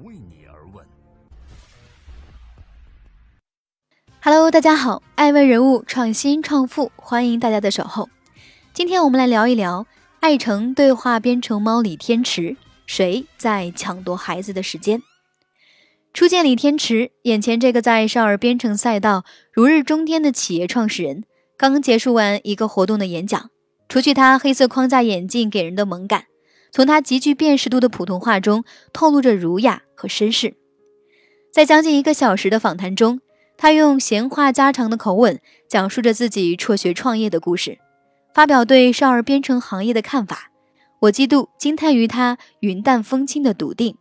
为你而问。Hello，大家好，爱问人物创新创富，欢迎大家的守候。今天我们来聊一聊爱城对话编程猫李天池，谁在抢夺孩子的时间？初见李天池，眼前这个在少儿编程赛道如日中天的企业创始人，刚结束完一个活动的演讲。除去他黑色框架眼镜给人的萌感，从他极具辨识度的普通话中透露着儒雅和绅士。在将近一个小时的访谈中，他用闲话家常的口吻讲述着自己辍学创业的故事，发表对少儿编程行业的看法。我嫉妒惊叹于他云淡风轻的笃定。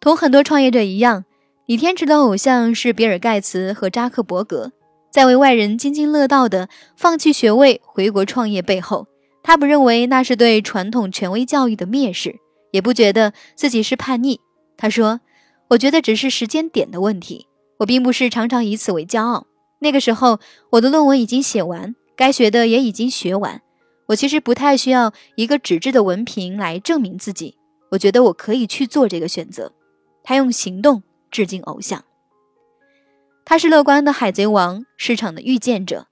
同很多创业者一样，李天池的偶像是比尔盖茨和扎克伯格。在为外人津津乐道的放弃学位回国创业背后，他不认为那是对传统权威教育的蔑视，也不觉得自己是叛逆。他说：“我觉得只是时间点的问题。我并不是常常以此为骄傲。那个时候，我的论文已经写完，该学的也已经学完。我其实不太需要一个纸质的文凭来证明自己。我觉得我可以去做这个选择。”他用行动致敬偶像。他是乐观的海贼王市场的预见者。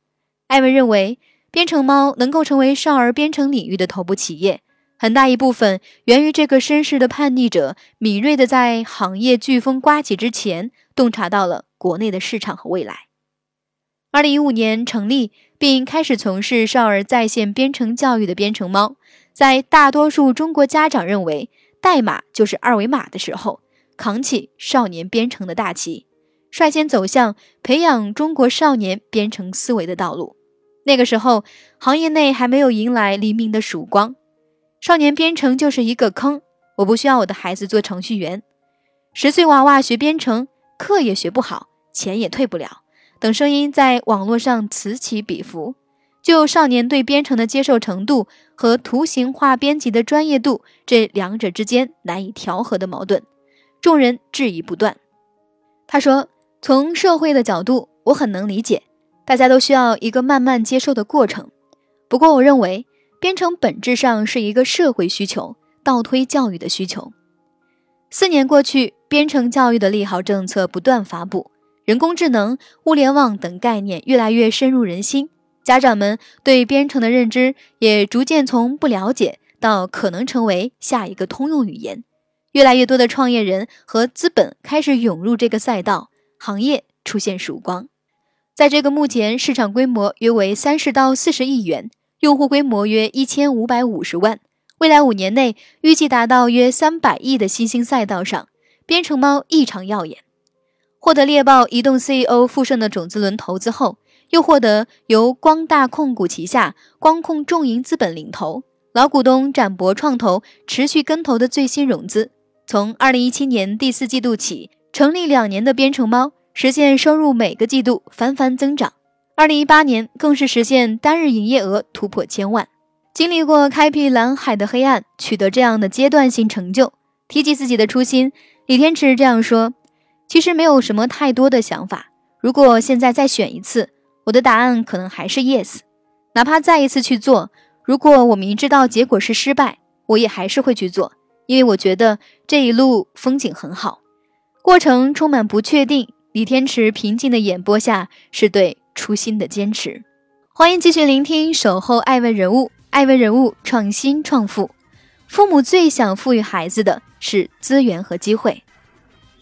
艾文认为，编程猫能够成为少儿编程领域的头部企业，很大一部分源于这个绅士的叛逆者敏锐的在行业飓风刮起之前，洞察到了国内的市场和未来。二零一五年成立并开始从事少儿在线编程教育的编程猫，在大多数中国家长认为代码就是二维码的时候，扛起少年编程的大旗。率先走向培养中国少年编程思维的道路。那个时候，行业内还没有迎来黎明的曙光，少年编程就是一个坑。我不需要我的孩子做程序员，十岁娃娃学编程，课也学不好，钱也退不了。等声音在网络上此起彼伏，就少年对编程的接受程度和图形化编辑的专业度这两者之间难以调和的矛盾，众人质疑不断。他说。从社会的角度，我很能理解，大家都需要一个慢慢接受的过程。不过，我认为编程本质上是一个社会需求，倒推教育的需求。四年过去，编程教育的利好政策不断发布，人工智能、物联网等概念越来越深入人心，家长们对编程的认知也逐渐从不了解到可能成为下一个通用语言。越来越多的创业人和资本开始涌入这个赛道。行业出现曙光，在这个目前市场规模约为三十到四十亿元，用户规模约一千五百五十万，未来五年内预计达到约三百亿的新兴赛道上，编程猫异常耀眼。获得猎豹移动 CEO 傅盛的种子轮投资后，又获得由光大控股旗下光控众盈资本领投，老股东展博创投持续跟投的最新融资，从二零一七年第四季度起。成立两年的编程猫实现收入每个季度翻番增长，二零一八年更是实现单日营业额突破千万。经历过开辟蓝海的黑暗，取得这样的阶段性成就。提及自己的初心，李天池这样说：“其实没有什么太多的想法。如果现在再选一次，我的答案可能还是 yes。哪怕再一次去做，如果我明知道结果是失败，我也还是会去做，因为我觉得这一路风景很好。”过程充满不确定，李天池平静的演播下是对初心的坚持。欢迎继续聆听《守候爱问人物》，爱问人物创新创富。父母最想赋予孩子的是资源和机会。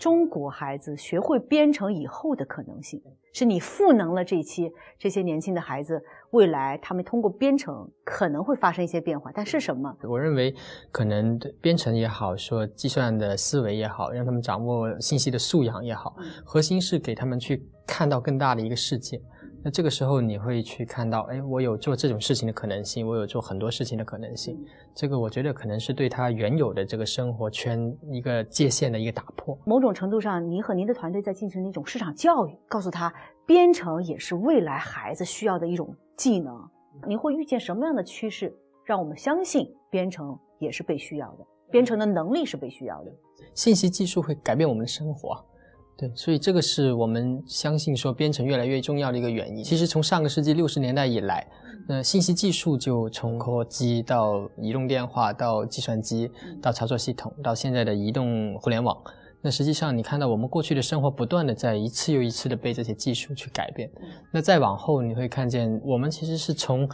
中国孩子学会编程以后的可能性，是你赋能了这期这些年轻的孩子，未来他们通过编程可能会发生一些变化，但是什么？我认为可能编程也好，说计算的思维也好，让他们掌握信息的素养也好，核心是给他们去看到更大的一个世界。那这个时候你会去看到，哎，我有做这种事情的可能性，我有做很多事情的可能性。这个我觉得可能是对他原有的这个生活圈一个界限的一个打破。某种程度上，您和您的团队在进行一种市场教育，告诉他编程也是未来孩子需要的一种技能。您会遇见什么样的趋势，让我们相信编程也是被需要的？编程的能力是被需要的。信息技术会改变我们的生活。对，所以这个是我们相信说编程越来越重要的一个原因。其实从上个世纪六十年代以来，那信息技术就从扩机到移动电话，到计算机，到操作系统，到现在的移动互联网，那实际上你看到我们过去的生活不断的在一次又一次的被这些技术去改变。那再往后你会看见，我们其实是从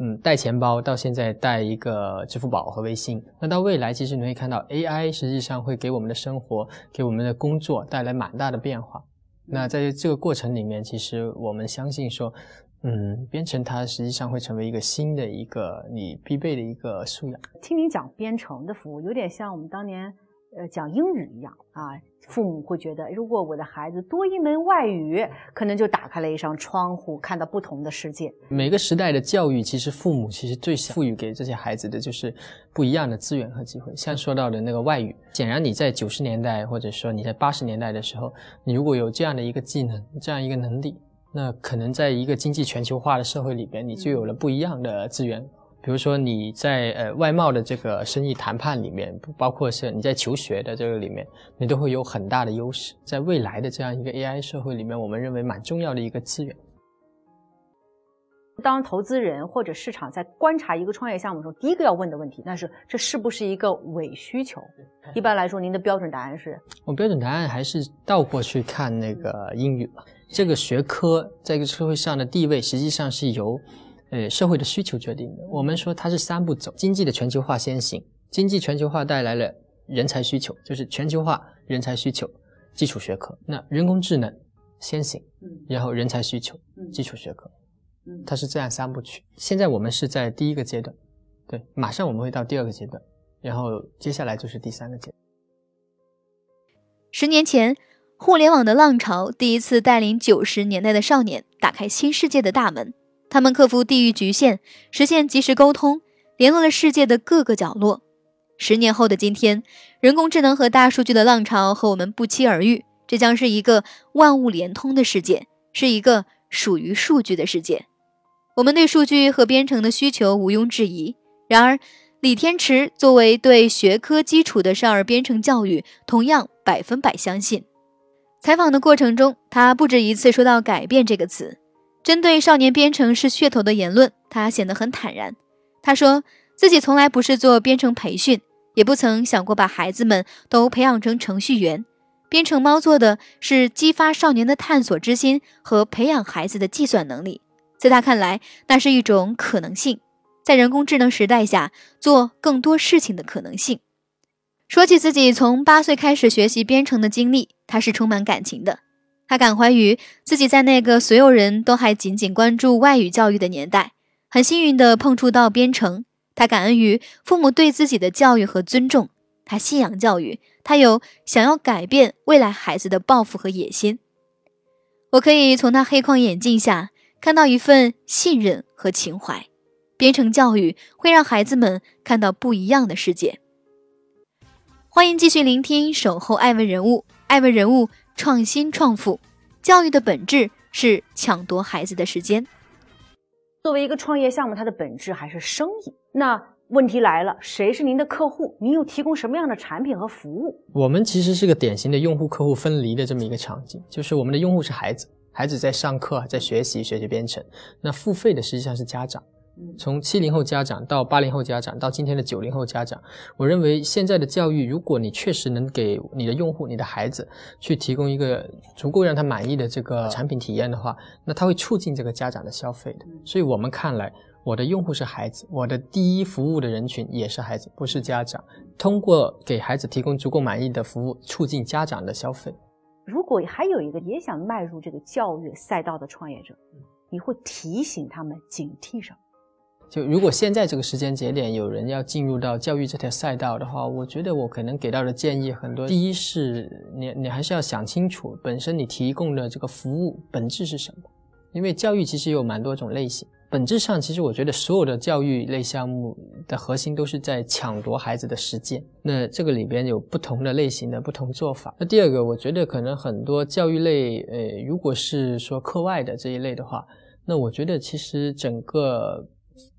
嗯带钱包到现在带一个支付宝和微信。那到未来，其实你会看到 AI 实际上会给我们的生活、给我们的工作带来蛮大的变化。那在这个过程里面，其实我们相信说。嗯，编程它实际上会成为一个新的一个你必备的一个素养。听你讲编程的服务，有点像我们当年呃讲英语一样啊。父母会觉得，如果我的孩子多一门外语，可能就打开了一扇窗户，看到不同的世界。每个时代的教育，其实父母其实最赋予给这些孩子的就是不一样的资源和机会。像说到的那个外语，显然你在九十年代或者说你在八十年代的时候，你如果有这样的一个技能，这样一个能力。那可能在一个经济全球化的社会里边，你就有了不一样的资源。比如说你在呃外贸的这个生意谈判里面，包括是你在求学的这个里面，你都会有很大的优势。在未来的这样一个 AI 社会里面，我们认为蛮重要的一个资源。当投资人或者市场在观察一个创业项目的时候，第一个要问的问题，那是这是不是一个伪需求？一般来说，您的标准答案是？我标准答案还是倒过去看那个英语吧。这个学科在一个社会上的地位，实际上是由，呃，社会的需求决定的。我们说它是三步走：经济的全球化先行，经济全球化带来了人才需求，就是全球化人才需求，基础学科。那人工智能先行，然后人才需求，基础学科，它是这样三部曲。现在我们是在第一个阶段，对，马上我们会到第二个阶段，然后接下来就是第三个阶段。十年前。互联网的浪潮第一次带领九十年代的少年打开新世界的大门，他们克服地域局限，实现即时沟通，联络了世界的各个角落。十年后的今天，人工智能和大数据的浪潮和我们不期而遇，这将是一个万物连通的世界，是一个属于数据的世界。我们对数据和编程的需求毋庸置疑。然而，李天池作为对学科基础的少儿编程教育，同样百分百相信。采访的过程中，他不止一次说到“改变”这个词。针对少年编程是噱头的言论，他显得很坦然。他说自己从来不是做编程培训，也不曾想过把孩子们都培养成程序员。编程猫做的是激发少年的探索之心和培养孩子的计算能力。在他看来，那是一种可能性，在人工智能时代下做更多事情的可能性。说起自己从八岁开始学习编程的经历，他是充满感情的。他感怀于自己在那个所有人都还紧紧关注外语教育的年代，很幸运地碰触到编程。他感恩于父母对自己的教育和尊重。他信仰教育，他有想要改变未来孩子的抱负和野心。我可以从他黑框眼镜下看到一份信任和情怀。编程教育会让孩子们看到不一样的世界。欢迎继续聆听《守候爱问人物》，爱问人物创新创富，教育的本质是抢夺孩子的时间。作为一个创业项目，它的本质还是生意。那问题来了，谁是您的客户？您又提供什么样的产品和服务？我们其实是个典型的用户客户分离的这么一个场景，就是我们的用户是孩子，孩子在上课，在学习，学习编程。那付费的实际上是家长。从七零后家长到八零后家长到今天的九零后家长，我认为现在的教育，如果你确实能给你的用户、你的孩子去提供一个足够让他满意的这个产品体验的话，那他会促进这个家长的消费的。所以我们看来，我的用户是孩子，我的第一服务的人群也是孩子，不是家长。通过给孩子提供足够满意的服务，促进家长的消费。如果还有一个也想迈入这个教育赛道的创业者，你会提醒他们警惕什么？就如果现在这个时间节点有人要进入到教育这条赛道的话，我觉得我可能给到的建议很多。第一是你你还是要想清楚本身你提供的这个服务本质是什么，因为教育其实有蛮多种类型。本质上，其实我觉得所有的教育类项目的核心都是在抢夺孩子的时间。那这个里边有不同的类型的不同做法。那第二个，我觉得可能很多教育类，呃，如果是说课外的这一类的话，那我觉得其实整个。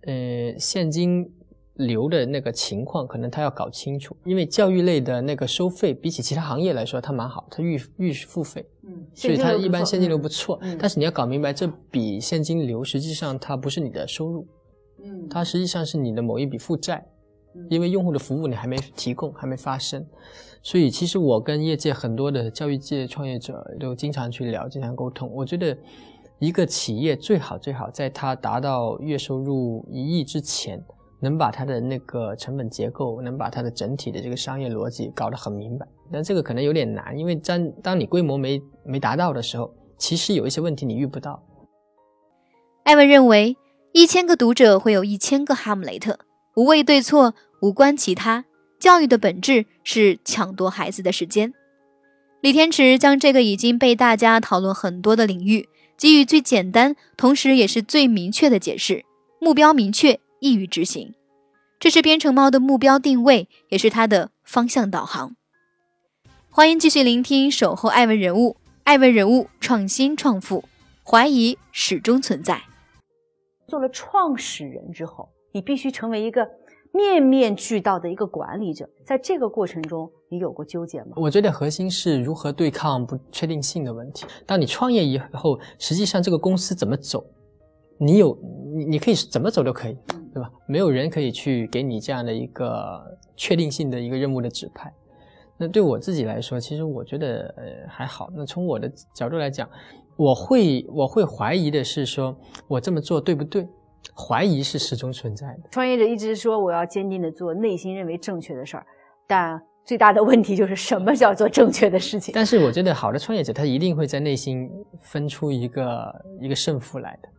呃，现金流的那个情况，可能他要搞清楚，因为教育类的那个收费，比起其他行业来说，它蛮好，它预预付费，嗯，所以它一般现金流不错。但是你要搞明白，这笔现金流实际上它不是你的收入，嗯，它实际上是你的某一笔负债，因为用户的服务你还没提供，还没发生。所以，其实我跟业界很多的教育界创业者都经常去聊，经常沟通。我觉得，一个企业最好最好在它达到月收入一亿之前，能把它的那个成本结构，能把它的整体的这个商业逻辑搞得很明白。但这个可能有点难，因为当当你规模没没达到的时候，其实有一些问题你遇不到。艾文认为，一千个读者会有一千个哈姆雷特，无谓对错，无关其他。教育的本质是抢夺孩子的时间。李天池将这个已经被大家讨论很多的领域，给予最简单，同时也是最明确的解释：目标明确，易于执行。这是编程猫的目标定位，也是它的方向导航。欢迎继续聆听《守候爱问人物》，爱问人物创新创富，怀疑始终存在。做了创始人之后，你必须成为一个。面面俱到的一个管理者，在这个过程中，你有过纠结吗？我觉得核心是如何对抗不确定性的问题。当你创业以后，实际上这个公司怎么走，你有你你可以怎么走都可以，对吧？没有人可以去给你这样的一个确定性的一个任务的指派。那对我自己来说，其实我觉得呃还好。那从我的角度来讲，我会我会怀疑的是说，我这么做对不对？怀疑是始终存在的。创业者一直说我要坚定的做内心认为正确的事儿，但最大的问题就是什么叫做正确的事情？但是我觉得好的创业者他一定会在内心分出一个一个胜负来的。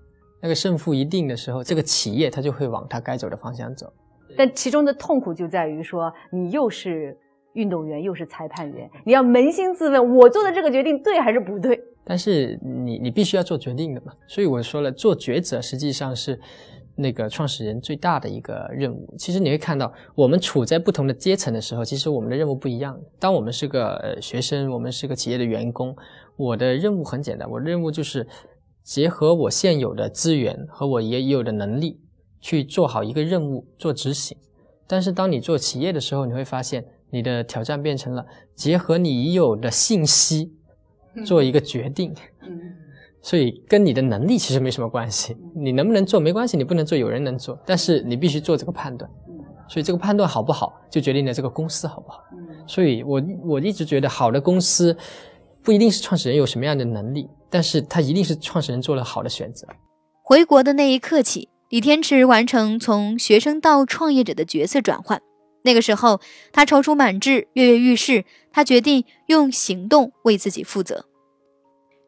那个胜负一定的时候，这个企业它就会往它该走的方向走。但其中的痛苦就在于说，你又是运动员又是裁判员，你要扪心自问，我做的这个决定对还是不对？但是你你必须要做决定的嘛，所以我说了，做抉择实际上是那个创始人最大的一个任务。其实你会看到，我们处在不同的阶层的时候，其实我们的任务不一样。当我们是个学生，我们是个企业的员工，我的任务很简单，我的任务就是结合我现有的资源和我也有的能力去做好一个任务，做执行。但是当你做企业的时候，你会发现你的挑战变成了结合你已有的信息。做一个决定，所以跟你的能力其实没什么关系。你能不能做没关系，你不能做有人能做，但是你必须做这个判断。所以这个判断好不好，就决定了这个公司好不好。所以我我一直觉得，好的公司不一定是创始人有什么样的能力，但是他一定是创始人做了好的选择。回国的那一刻起，李天池完成从学生到创业者的角色转换。那个时候，他踌躇满志，跃跃欲试。他决定用行动为自己负责。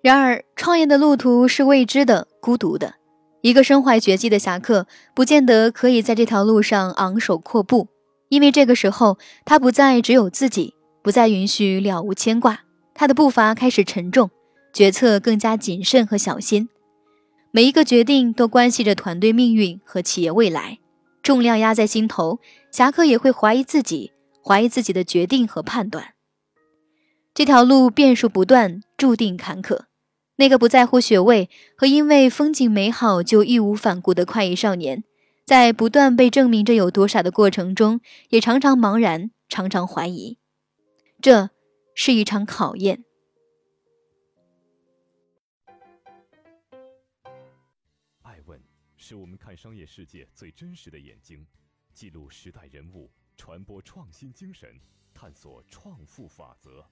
然而，创业的路途是未知的、孤独的。一个身怀绝技的侠客，不见得可以在这条路上昂首阔步，因为这个时候，他不再只有自己，不再允许了无牵挂。他的步伐开始沉重，决策更加谨慎和小心。每一个决定都关系着团队命运和企业未来，重量压在心头。侠客也会怀疑自己，怀疑自己的决定和判断。这条路变数不断，注定坎坷。那个不在乎学位和因为风景美好就义无反顾的快意少年，在不断被证明着有多傻的过程中，也常常茫然，常常怀疑。这是一场考验。爱问是我们看商业世界最真实的眼睛。记录时代人物，传播创新精神，探索创富法则。